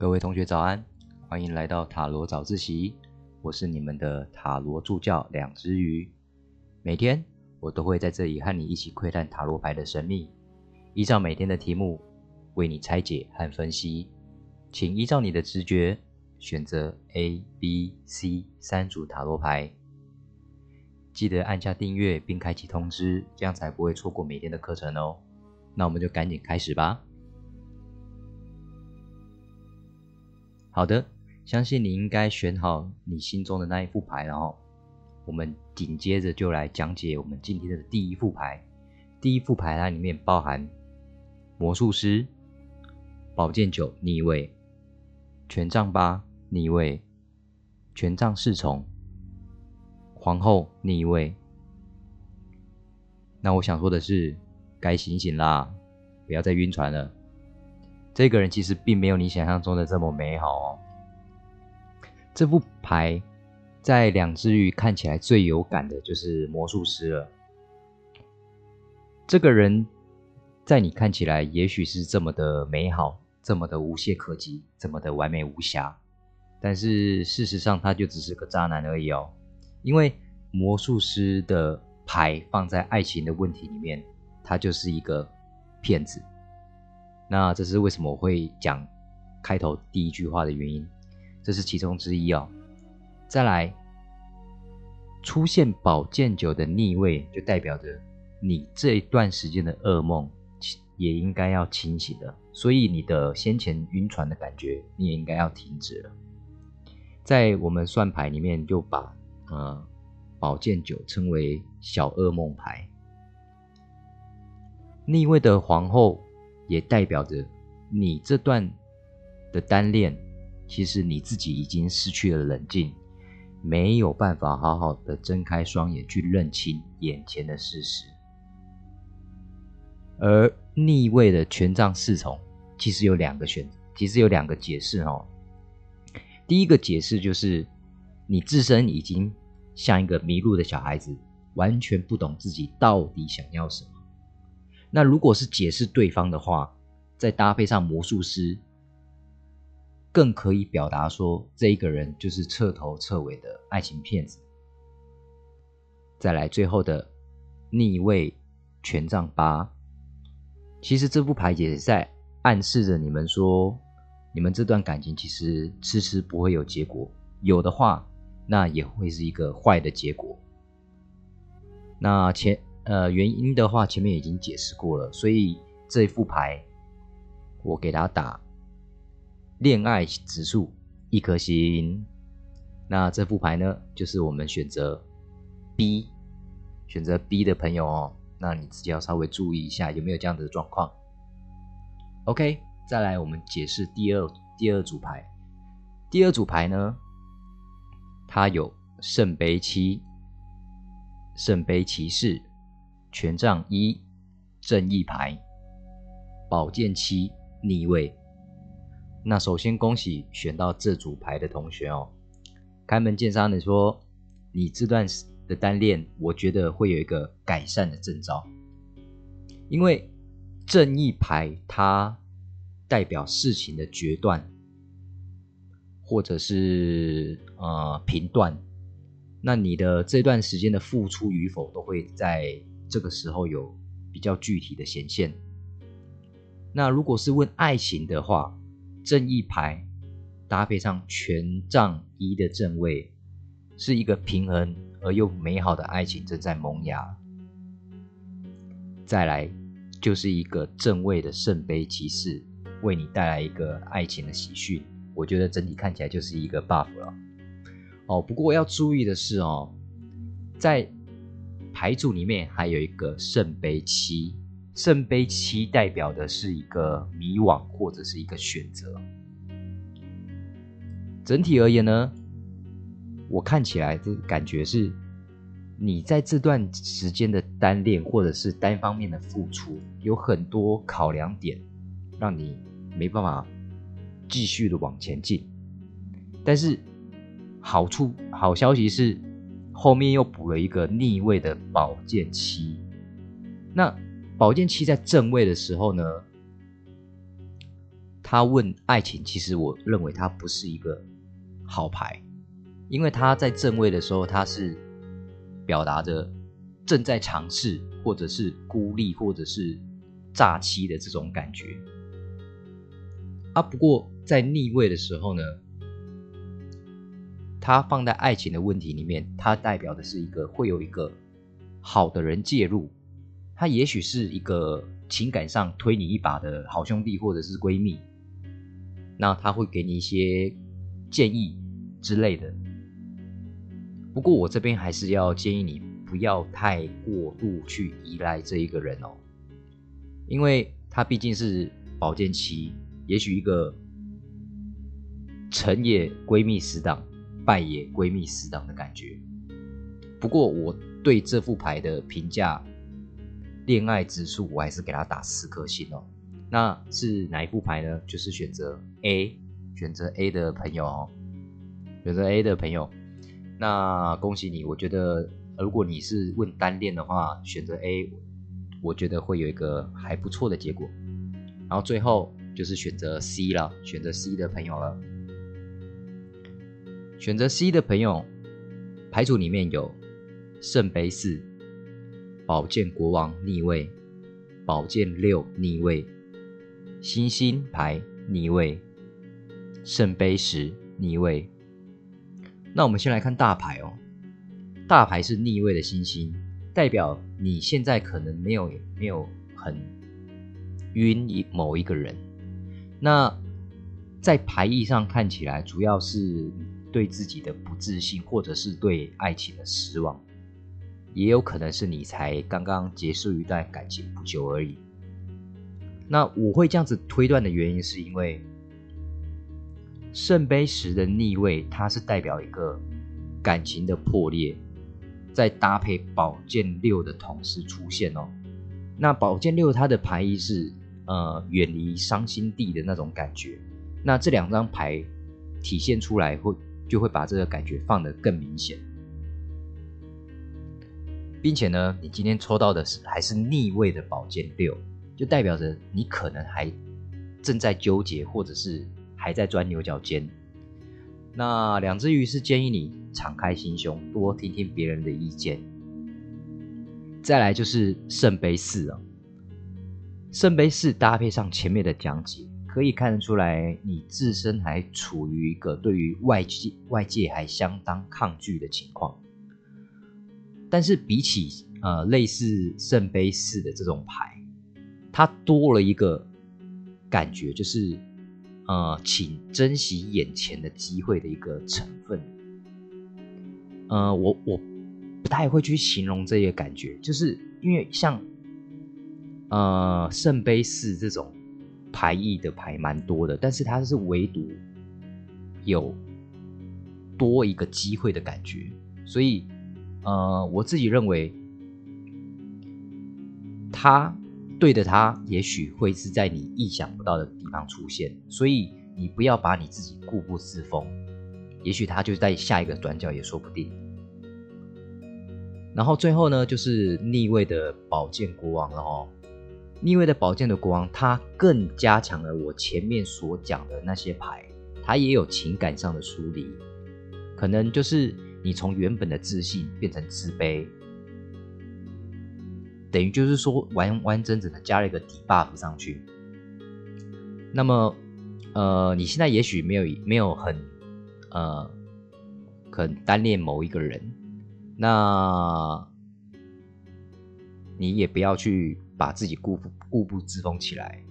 各位同学早安，欢迎来到塔罗早自习。我是你们的塔罗助教两只鱼。每天我都会在这里和你一起窥探塔罗牌的神秘，依照每天的题目为你拆解和分析。请依照你的直觉选择 A、B、C 三组塔罗牌。记得按下订阅并开启通知，这样才不会错过每天的课程哦。那我们就赶紧开始吧。好的，相信你应该选好你心中的那一副牌，然后我们紧接着就来讲解我们今天的第一副牌。第一副牌它里面包含魔术师、宝剑九逆位、权杖八逆位、权杖侍从、皇后逆位。那我想说的是，该醒醒啦，不要再晕船了。这个人其实并没有你想象中的这么美好哦。这副牌在两只鱼看起来最有感的就是魔术师了。这个人在你看起来也许是这么的美好，这么的无懈可击，这么的完美无瑕，但是事实上他就只是个渣男而已哦。因为魔术师的牌放在爱情的问题里面，他就是一个骗子。那这是为什么我会讲开头第一句话的原因，这是其中之一哦。再来，出现宝剑九的逆位，就代表着你这一段时间的噩梦也应该要清醒了，所以你的先前晕船的感觉，你也应该要停止了。在我们算牌里面，就把呃宝剑九称为小噩梦牌，逆位的皇后。也代表着你这段的单恋，其实你自己已经失去了冷静，没有办法好好的睁开双眼去认清眼前的事实。而逆位的权杖侍从，其实有两个选择，其实有两个解释哦。第一个解释就是你自身已经像一个迷路的小孩子，完全不懂自己到底想要什么。那如果是解释对方的话，再搭配上魔术师，更可以表达说这一个人就是彻头彻尾的爱情骗子。再来最后的逆位权杖八，其实这副牌也在暗示着你们说，你们这段感情其实迟迟不会有结果，有的话，那也会是一个坏的结果。那前。呃，原因的话，前面已经解释过了，所以这副牌我给他打恋爱指数一颗星。那这副牌呢，就是我们选择 B，选择 B 的朋友哦，那你自己要稍微注意一下有没有这样的状况。OK，再来我们解释第二第二组牌，第二组牌呢，它有圣杯七、圣杯骑士。权杖一，正义牌，宝剑七逆位。那首先恭喜选到这组牌的同学哦。开门见山的说，你这段的单恋，我觉得会有一个改善的征兆。因为正义牌它代表事情的决断，或者是呃评断。那你的这段时间的付出与否，都会在。这个时候有比较具体的显现。那如果是问爱情的话，正义牌搭配上权杖一的正位，是一个平衡而又美好的爱情正在萌芽。再来就是一个正位的圣杯骑士，为你带来一个爱情的喜讯。我觉得整体看起来就是一个 buff 了。哦，不过要注意的是哦，在牌组里面还有一个圣杯七，圣杯七代表的是一个迷惘或者是一个选择。整体而言呢，我看起来的感觉是，你在这段时间的单恋或者是单方面的付出，有很多考量点，让你没办法继续的往前进。但是好处好消息是。后面又补了一个逆位的宝剑七，那宝剑七在正位的时候呢，他问爱情，其实我认为他不是一个好牌，因为他在正位的时候，他是表达着正在尝试，或者是孤立，或者是诈欺的这种感觉。啊，不过在逆位的时候呢，他放在爱情的问题里面，它代表的是一个会有一个好的人介入，他也许是一个情感上推你一把的好兄弟，或者是闺蜜。那他会给你一些建议之类的，不过我这边还是要建议你不要太过度去依赖这一个人哦，因为他毕竟是保健期，也许一个成也闺蜜死党，败也闺蜜死党的感觉。不过我对这副牌的评价，恋爱指数我还是给他打四颗星哦。那是哪一副牌呢？就是选择 A，选择 A 的朋友哦，选择 A 的朋友，那恭喜你！我觉得如果你是问单恋的话，选择 A，我觉得会有一个还不错的结果。然后最后就是选择 C 了，选择 C 的朋友了。选择 C 的朋友，牌组里面有圣杯四、宝剑国王逆位、宝剑六逆位。星星牌逆位，圣杯十逆位。那我们先来看大牌哦。大牌是逆位的星星，代表你现在可能没有没有很晕一某一个人。那在牌意上看起来，主要是对自己的不自信，或者是对爱情的失望，也有可能是你才刚刚结束一段感情不久而已。那我会这样子推断的原因，是因为圣杯十的逆位，它是代表一个感情的破裂，在搭配宝剑六的同时出现哦。那宝剑六它的牌意是呃远离伤心地的那种感觉，那这两张牌体现出来会就会把这个感觉放得更明显，并且呢，你今天抽到的是还是逆位的宝剑六。就代表着你可能还正在纠结，或者是还在钻牛角尖。那两只鱼是建议你敞开心胸，多听听别人的意见。再来就是圣杯四啊，圣杯四搭配上前面的讲解，可以看得出来你自身还处于一个对于外界外界还相当抗拒的情况。但是比起呃类似圣杯四的这种牌。它多了一个感觉，就是呃，请珍惜眼前的机会的一个成分。呃，我我不太会去形容这些感觉，就是因为像呃圣杯四这种牌意的牌蛮多的，但是它是唯独有多一个机会的感觉，所以呃，我自己认为它。对的，他也许会是在你意想不到的地方出现，所以你不要把你自己固步自封，也许他就在下一个转角也说不定。然后最后呢，就是逆位的宝剑国王了哦。逆位的宝剑的国王，他更加强了我前面所讲的那些牌，他也有情感上的疏离，可能就是你从原本的自信变成自卑。等于就是说，完完整整的加了一个底 buff 上去。那么，呃，你现在也许没有没有很，呃，很单恋某一个人，那你也不要去把自己固固步自封起来。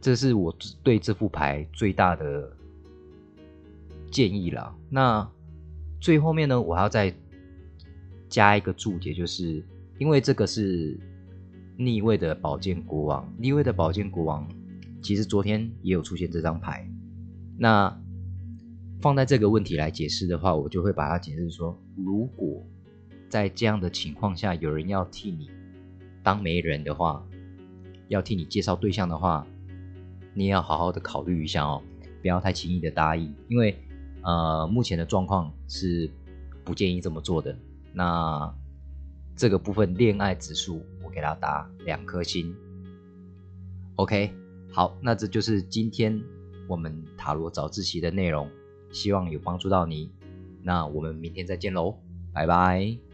这是我对这副牌最大的建议了。那最后面呢，我还要再加一个注解，就是。因为这个是逆位的宝剑国王，逆位的宝剑国王，其实昨天也有出现这张牌。那放在这个问题来解释的话，我就会把它解释说：如果在这样的情况下，有人要替你当媒人的话，要替你介绍对象的话，你也要好好的考虑一下哦，不要太轻易的答应，因为呃，目前的状况是不建议这么做的。那。这个部分恋爱指数，我给他打两颗星。OK，好，那这就是今天我们塔罗早自习的内容，希望有帮助到你。那我们明天再见喽，拜拜。